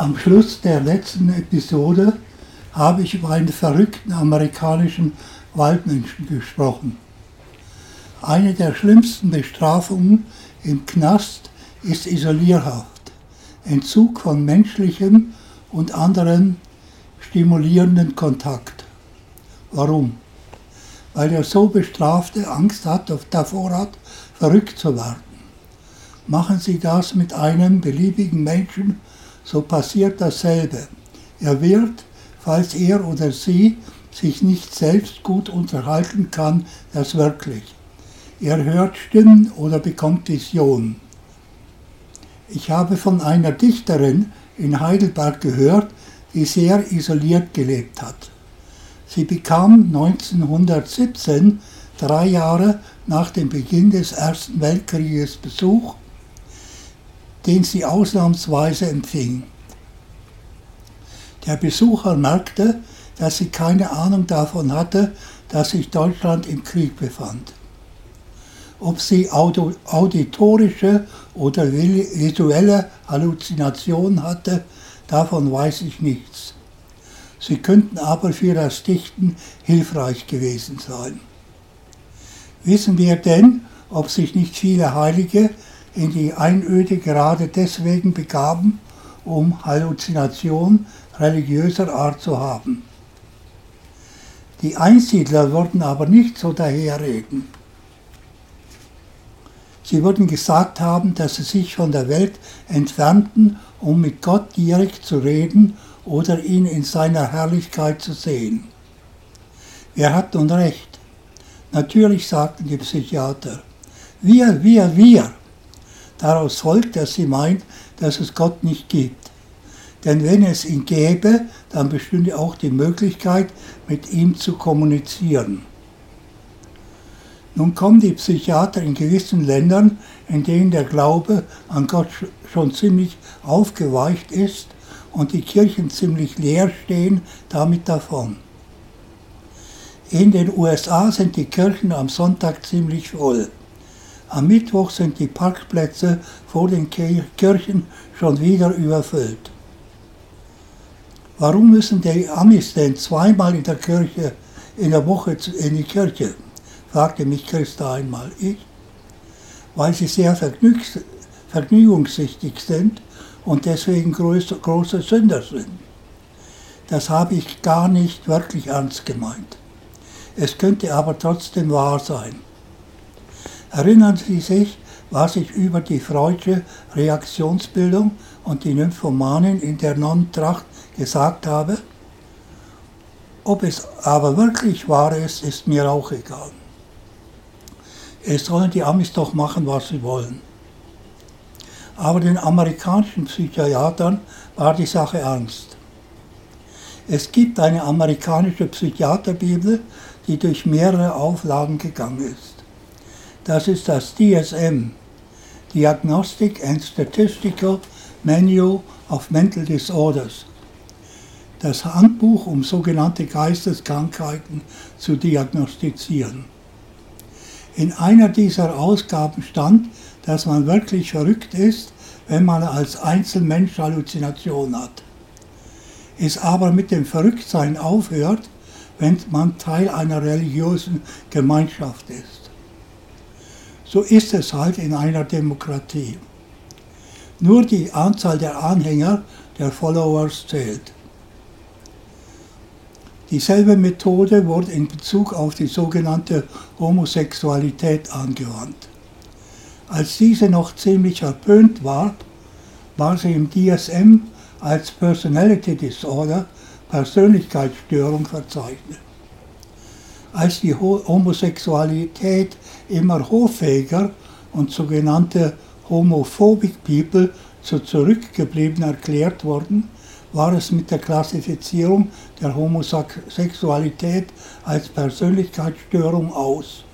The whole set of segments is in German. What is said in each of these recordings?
Am Schluss der letzten Episode habe ich über einen verrückten amerikanischen Waldmenschen gesprochen. Eine der schlimmsten Bestrafungen im Knast ist Isolierhaft, Entzug von menschlichem und anderen stimulierenden Kontakt. Warum? Weil der so Bestrafte Angst hat, davor hat, verrückt zu werden. Machen Sie das mit einem beliebigen Menschen, so passiert dasselbe. Er wird, falls er oder sie sich nicht selbst gut unterhalten kann, das wirklich. Er hört Stimmen oder bekommt Visionen. Ich habe von einer Dichterin in Heidelberg gehört, die sehr isoliert gelebt hat. Sie bekam 1917, drei Jahre nach dem Beginn des Ersten Weltkrieges, Besuch, den sie ausnahmsweise empfing. Der Besucher merkte, dass sie keine Ahnung davon hatte, dass sich Deutschland im Krieg befand. Ob sie auditorische oder visuelle Halluzinationen hatte, davon weiß ich nichts. Sie könnten aber für das Dichten hilfreich gewesen sein. Wissen wir denn, ob sich nicht viele Heilige in die Einöde gerade deswegen begaben, um Halluzinationen religiöser Art zu haben? Die Einsiedler würden aber nicht so daherreden. Sie würden gesagt haben, dass sie sich von der Welt entfernten, um mit Gott direkt zu reden oder ihn in seiner Herrlichkeit zu sehen. Wer hat nun recht? Natürlich sagten die Psychiater. Wir, wir, wir. Daraus folgt, dass sie meint, dass es Gott nicht gibt. Denn wenn es ihn gäbe, dann bestünde auch die Möglichkeit, mit ihm zu kommunizieren. Nun kommen die Psychiater in gewissen Ländern, in denen der Glaube an Gott schon ziemlich aufgeweicht ist und die Kirchen ziemlich leer stehen, damit davon. In den USA sind die Kirchen am Sonntag ziemlich voll. Am Mittwoch sind die Parkplätze vor den Kirchen schon wieder überfüllt. Warum müssen die Amis denn zweimal in der Kirche in der Woche in die Kirche? fragte mich Christa einmal. Ich? Weil sie sehr vergnügungssüchtig sind und deswegen große, große Sünder sind. Das habe ich gar nicht wirklich ernst gemeint. Es könnte aber trotzdem wahr sein. Erinnern Sie sich, was ich über die freudsche Reaktionsbildung und die Nymphomanen in der Nonnentracht gesagt habe? Ob es aber wirklich wahr ist, ist mir auch egal. Es sollen die Amis doch machen, was sie wollen. Aber den amerikanischen Psychiatern war die Sache ernst. Es gibt eine amerikanische Psychiaterbibel, die durch mehrere Auflagen gegangen ist. Das ist das DSM, Diagnostic and Statistical Manual of Mental Disorders, das Handbuch, um sogenannte Geisteskrankheiten zu diagnostizieren. In einer dieser Ausgaben stand, dass man wirklich verrückt ist, wenn man als Einzelmensch Halluzination hat. Es aber mit dem Verrücktsein aufhört, wenn man Teil einer religiösen Gemeinschaft ist. So ist es halt in einer Demokratie. Nur die Anzahl der Anhänger, der Followers zählt. Dieselbe Methode wurde in Bezug auf die sogenannte Homosexualität angewandt. Als diese noch ziemlich verpönt war, war sie im DSM als Personality Disorder, Persönlichkeitsstörung verzeichnet. Als die Homosexualität immer hoffähiger und sogenannte Homophobic People zu zurückgeblieben erklärt wurden, war es mit der Klassifizierung der Homosexualität als Persönlichkeitsstörung aus.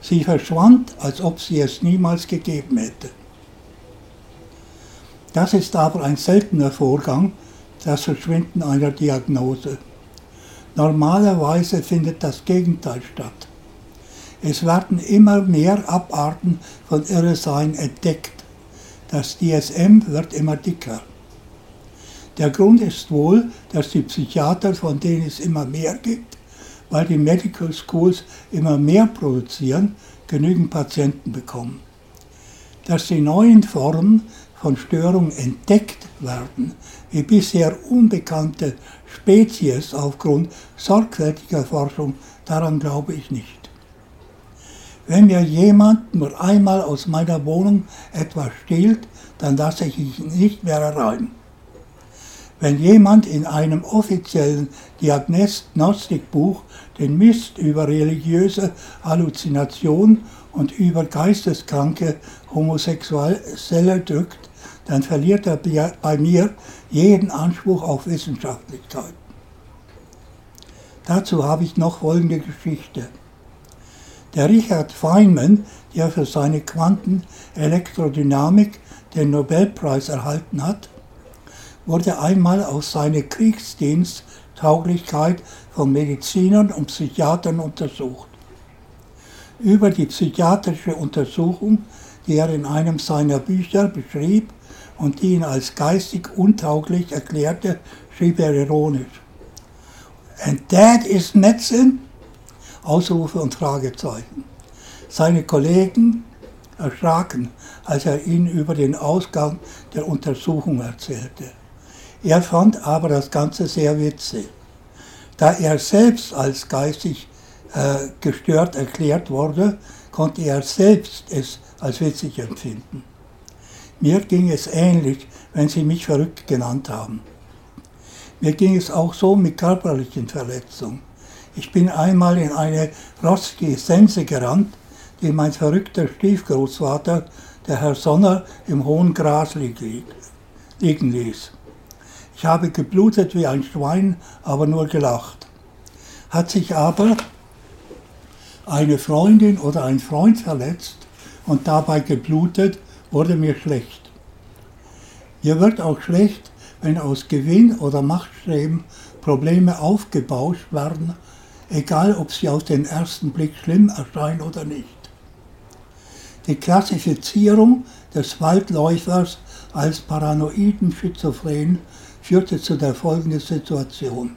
Sie verschwand, als ob sie es niemals gegeben hätte. Das ist aber ein seltener Vorgang, das Verschwinden einer Diagnose. Normalerweise findet das Gegenteil statt. Es werden immer mehr Abarten von Irresein entdeckt. Das DSM wird immer dicker. Der Grund ist wohl, dass die Psychiater, von denen es immer mehr gibt, weil die Medical Schools immer mehr produzieren, genügend Patienten bekommen. Dass die neuen Formen von Störungen entdeckt werden, wie bisher unbekannte Spezies aufgrund sorgfältiger Forschung, daran glaube ich nicht. Wenn mir jemand nur einmal aus meiner Wohnung etwas stiehlt, dann lasse ich ihn nicht mehr rein. Wenn jemand in einem offiziellen Diagnostikbuch den Mist über religiöse Halluzination und über geisteskranke Homosexuelle drückt, dann verliert er bei mir jeden Anspruch auf Wissenschaftlichkeit. Dazu habe ich noch folgende Geschichte. Der Richard Feynman, der für seine Quantenelektrodynamik den Nobelpreis erhalten hat, wurde einmal auf seine Kriegsdiensttauglichkeit von Medizinern und Psychiatern untersucht. Über die psychiatrische Untersuchung, die er in einem seiner Bücher beschrieb und die ihn als geistig untauglich erklärte, schrieb er ironisch. And that is medicine? Ausrufe und Fragezeichen. Seine Kollegen erschraken, als er ihnen über den Ausgang der Untersuchung erzählte. Er fand aber das Ganze sehr witzig. Da er selbst als geistig äh, gestört erklärt wurde, konnte er selbst es als witzig empfinden. Mir ging es ähnlich, wenn Sie mich verrückt genannt haben. Mir ging es auch so mit körperlichen Verletzungen. Ich bin einmal in eine rostige Sense gerannt, die mein verrückter Stiefgroßvater, der Herr Sonner, im hohen Gras liegen ließ. Ich habe geblutet wie ein Schwein, aber nur gelacht. Hat sich aber eine Freundin oder ein Freund verletzt und dabei geblutet, wurde mir schlecht. Mir wird auch schlecht, wenn aus Gewinn oder Machtstreben Probleme aufgebauscht werden, egal ob sie auf den ersten Blick schlimm erscheinen oder nicht. Die Klassifizierung des Waldläufers als paranoiden Schizophren führte zu der folgenden Situation.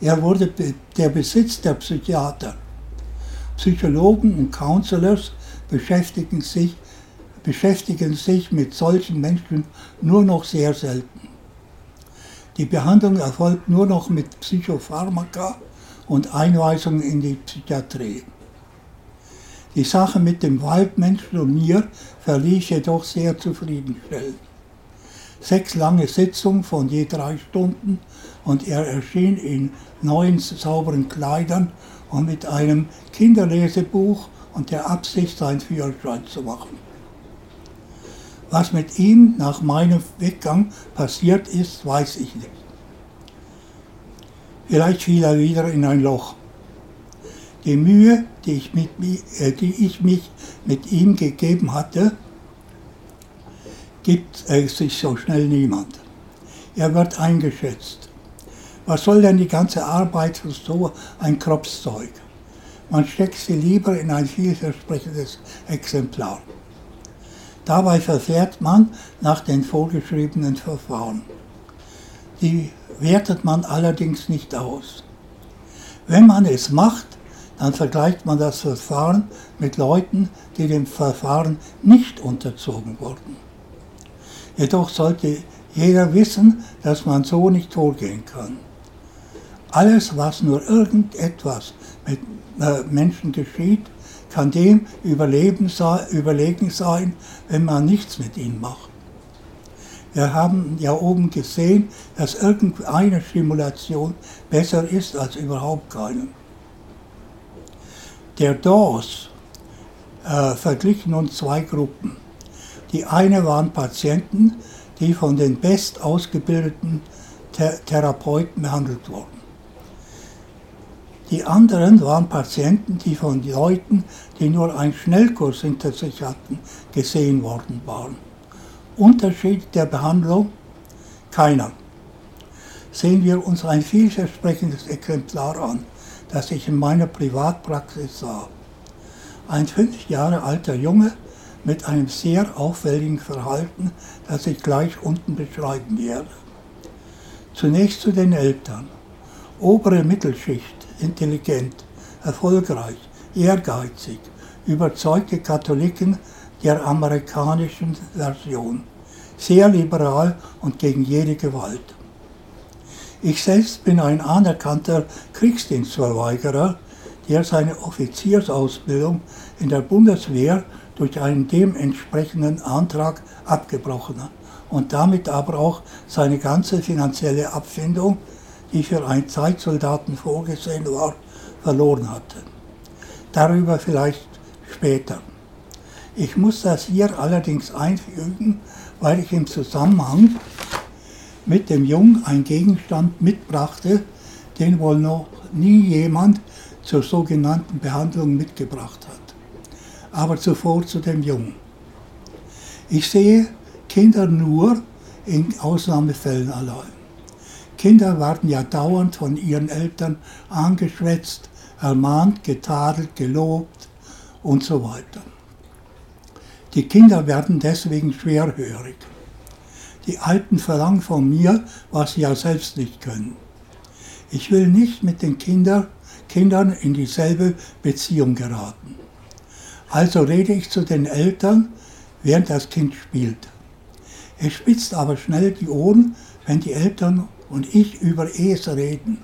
Er wurde der Besitz der Psychiater. Psychologen und Counselors beschäftigen sich, beschäftigen sich mit solchen Menschen nur noch sehr selten. Die Behandlung erfolgt nur noch mit Psychopharmaka und Einweisung in die Psychiatrie. Die Sache mit dem Waldmenschen und mir verlief jedoch sehr zufriedenstellend. Sechs lange Sitzungen von je drei Stunden und er erschien in neuen sauberen Kleidern und mit einem Kinderlesebuch und der Absicht, seinen Führerschein zu machen. Was mit ihm nach meinem Weggang passiert ist, weiß ich nicht. Vielleicht fiel er wieder in ein Loch. Die Mühe, die ich, mit, äh, die ich mich mit ihm gegeben hatte, gibt es sich so schnell niemand. Er wird eingeschätzt. Was soll denn die ganze Arbeit für so ein Kropfzeug? Man steckt sie lieber in ein vielversprechendes Exemplar. Dabei verfährt man nach den vorgeschriebenen Verfahren. Die wertet man allerdings nicht aus. Wenn man es macht, dann vergleicht man das Verfahren mit Leuten, die dem Verfahren nicht unterzogen wurden. Jedoch sollte jeder wissen, dass man so nicht vorgehen kann. Alles, was nur irgendetwas mit äh, Menschen geschieht, kann dem überlegen sein, wenn man nichts mit ihnen macht. Wir haben ja oben gesehen, dass irgendeine Stimulation besser ist als überhaupt keine. Der Dawes äh, verglich nun zwei Gruppen. Die eine waren Patienten, die von den best ausgebildeten Th Therapeuten behandelt wurden. Die anderen waren Patienten, die von Leuten, die nur einen Schnellkurs hinter sich hatten, gesehen worden waren. Unterschied der Behandlung? Keiner. Sehen wir uns ein vielversprechendes Exemplar an, das ich in meiner Privatpraxis sah. Ein fünf Jahre alter Junge mit einem sehr auffälligen Verhalten, das ich gleich unten beschreiben werde. Zunächst zu den Eltern. Obere Mittelschicht, intelligent, erfolgreich, ehrgeizig, überzeugte Katholiken der amerikanischen Version, sehr liberal und gegen jede Gewalt. Ich selbst bin ein anerkannter Kriegsdienstverweigerer, der seine Offiziersausbildung in der Bundeswehr durch einen dementsprechenden Antrag abgebrochen hat und damit aber auch seine ganze finanzielle Abfindung, die für einen Zeitsoldaten vorgesehen war, verloren hatte. Darüber vielleicht später. Ich muss das hier allerdings einfügen, weil ich im Zusammenhang mit dem Jungen einen Gegenstand mitbrachte, den wohl noch nie jemand zur sogenannten Behandlung mitgebracht hat. Aber zuvor zu dem Jungen. Ich sehe Kinder nur in Ausnahmefällen allein. Kinder werden ja dauernd von ihren Eltern angeschwätzt, ermahnt, getadelt, gelobt und so weiter. Die Kinder werden deswegen schwerhörig. Die Alten verlangen von mir, was sie ja selbst nicht können. Ich will nicht mit den Kinder, Kindern in dieselbe Beziehung geraten. Also rede ich zu den Eltern, während das Kind spielt. Es spitzt aber schnell die Ohren, wenn die Eltern und ich über es reden.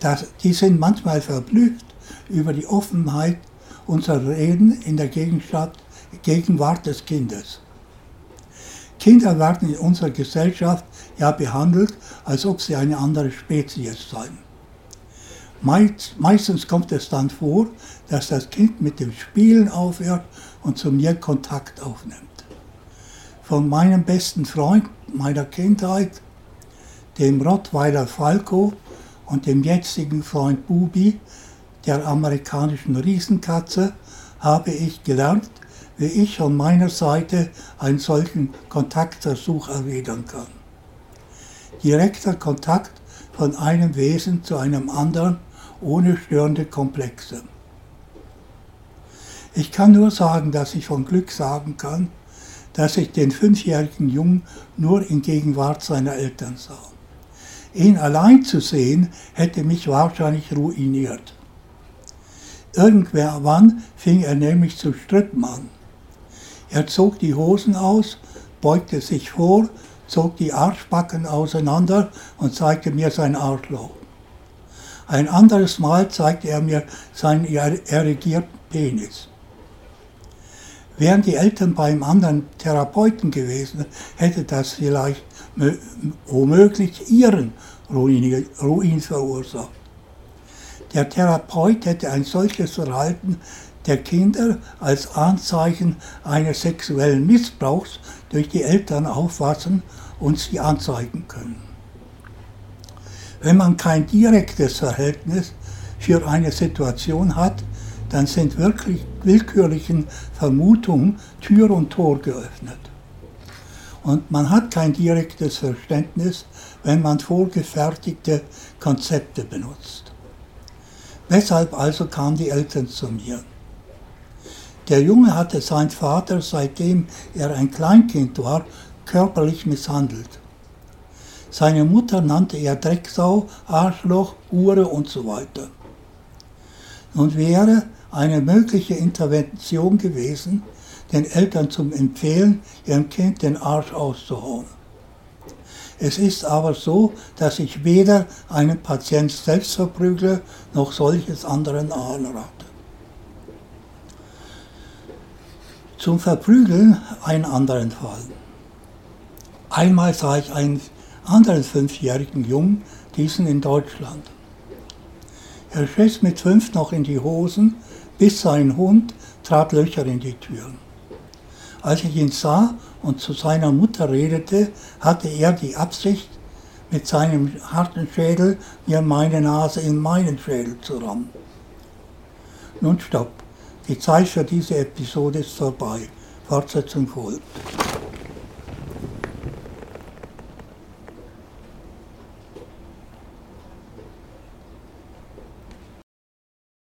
Das, die sind manchmal verblüfft über die Offenheit unserer Reden in der Gegenwart des Kindes. Kinder werden in unserer Gesellschaft ja behandelt, als ob sie eine andere Spezies seien. Meistens kommt es dann vor, dass das Kind mit dem Spielen aufhört und zu mir Kontakt aufnimmt von meinem besten Freund meiner Kindheit, dem Rottweiler Falco und dem jetzigen Freund Bubi, der amerikanischen Riesenkatze, habe ich gelernt, wie ich von meiner Seite einen solchen Kontaktversuch erwidern kann. Direkter Kontakt von einem Wesen zu einem anderen ohne störende Komplexe. Ich kann nur sagen, dass ich von Glück sagen kann, dass ich den fünfjährigen Jungen nur in Gegenwart seiner Eltern sah. Ihn allein zu sehen, hätte mich wahrscheinlich ruiniert. Irgendwann fing er nämlich zu strippen an. Er zog die Hosen aus, beugte sich vor, zog die Arschbacken auseinander und zeigte mir sein Arschloch. Ein anderes Mal zeigte er mir seinen erregierten Penis. Wären die Eltern beim anderen Therapeuten gewesen, hätte das vielleicht womöglich ihren Ruin, Ruin verursacht. Der Therapeut hätte ein solches Verhalten der Kinder als Anzeichen eines sexuellen Missbrauchs durch die Eltern auffassen und sie anzeigen können. Wenn man kein direktes Verhältnis für eine Situation hat, dann sind wirklich willkürlichen Vermutungen Tür und Tor geöffnet. Und man hat kein direktes Verständnis, wenn man vorgefertigte Konzepte benutzt. Weshalb also kamen die Eltern zu mir? Der Junge hatte seinen Vater, seitdem er ein Kleinkind war, körperlich misshandelt. Seine Mutter nannte er Drecksau, Arschloch, Hure und so weiter. Und wäre eine mögliche Intervention gewesen, den Eltern zum Empfehlen, ihrem Kind den Arsch auszuhauen. Es ist aber so, dass ich weder einen Patient selbst verprügle, noch solches anderen anrate. Zum Verprügeln einen anderen Fall. Einmal sah ich einen anderen fünfjährigen Jungen, diesen in Deutschland. Er schiss mit fünf noch in die Hosen bis sein Hund trat Löcher in die Türen. Als ich ihn sah und zu seiner Mutter redete, hatte er die Absicht, mit seinem harten Schädel mir meine Nase in meinen Schädel zu rammen. Nun stopp. Die Zeit für diese Episode ist vorbei. Fortsetzung folgt.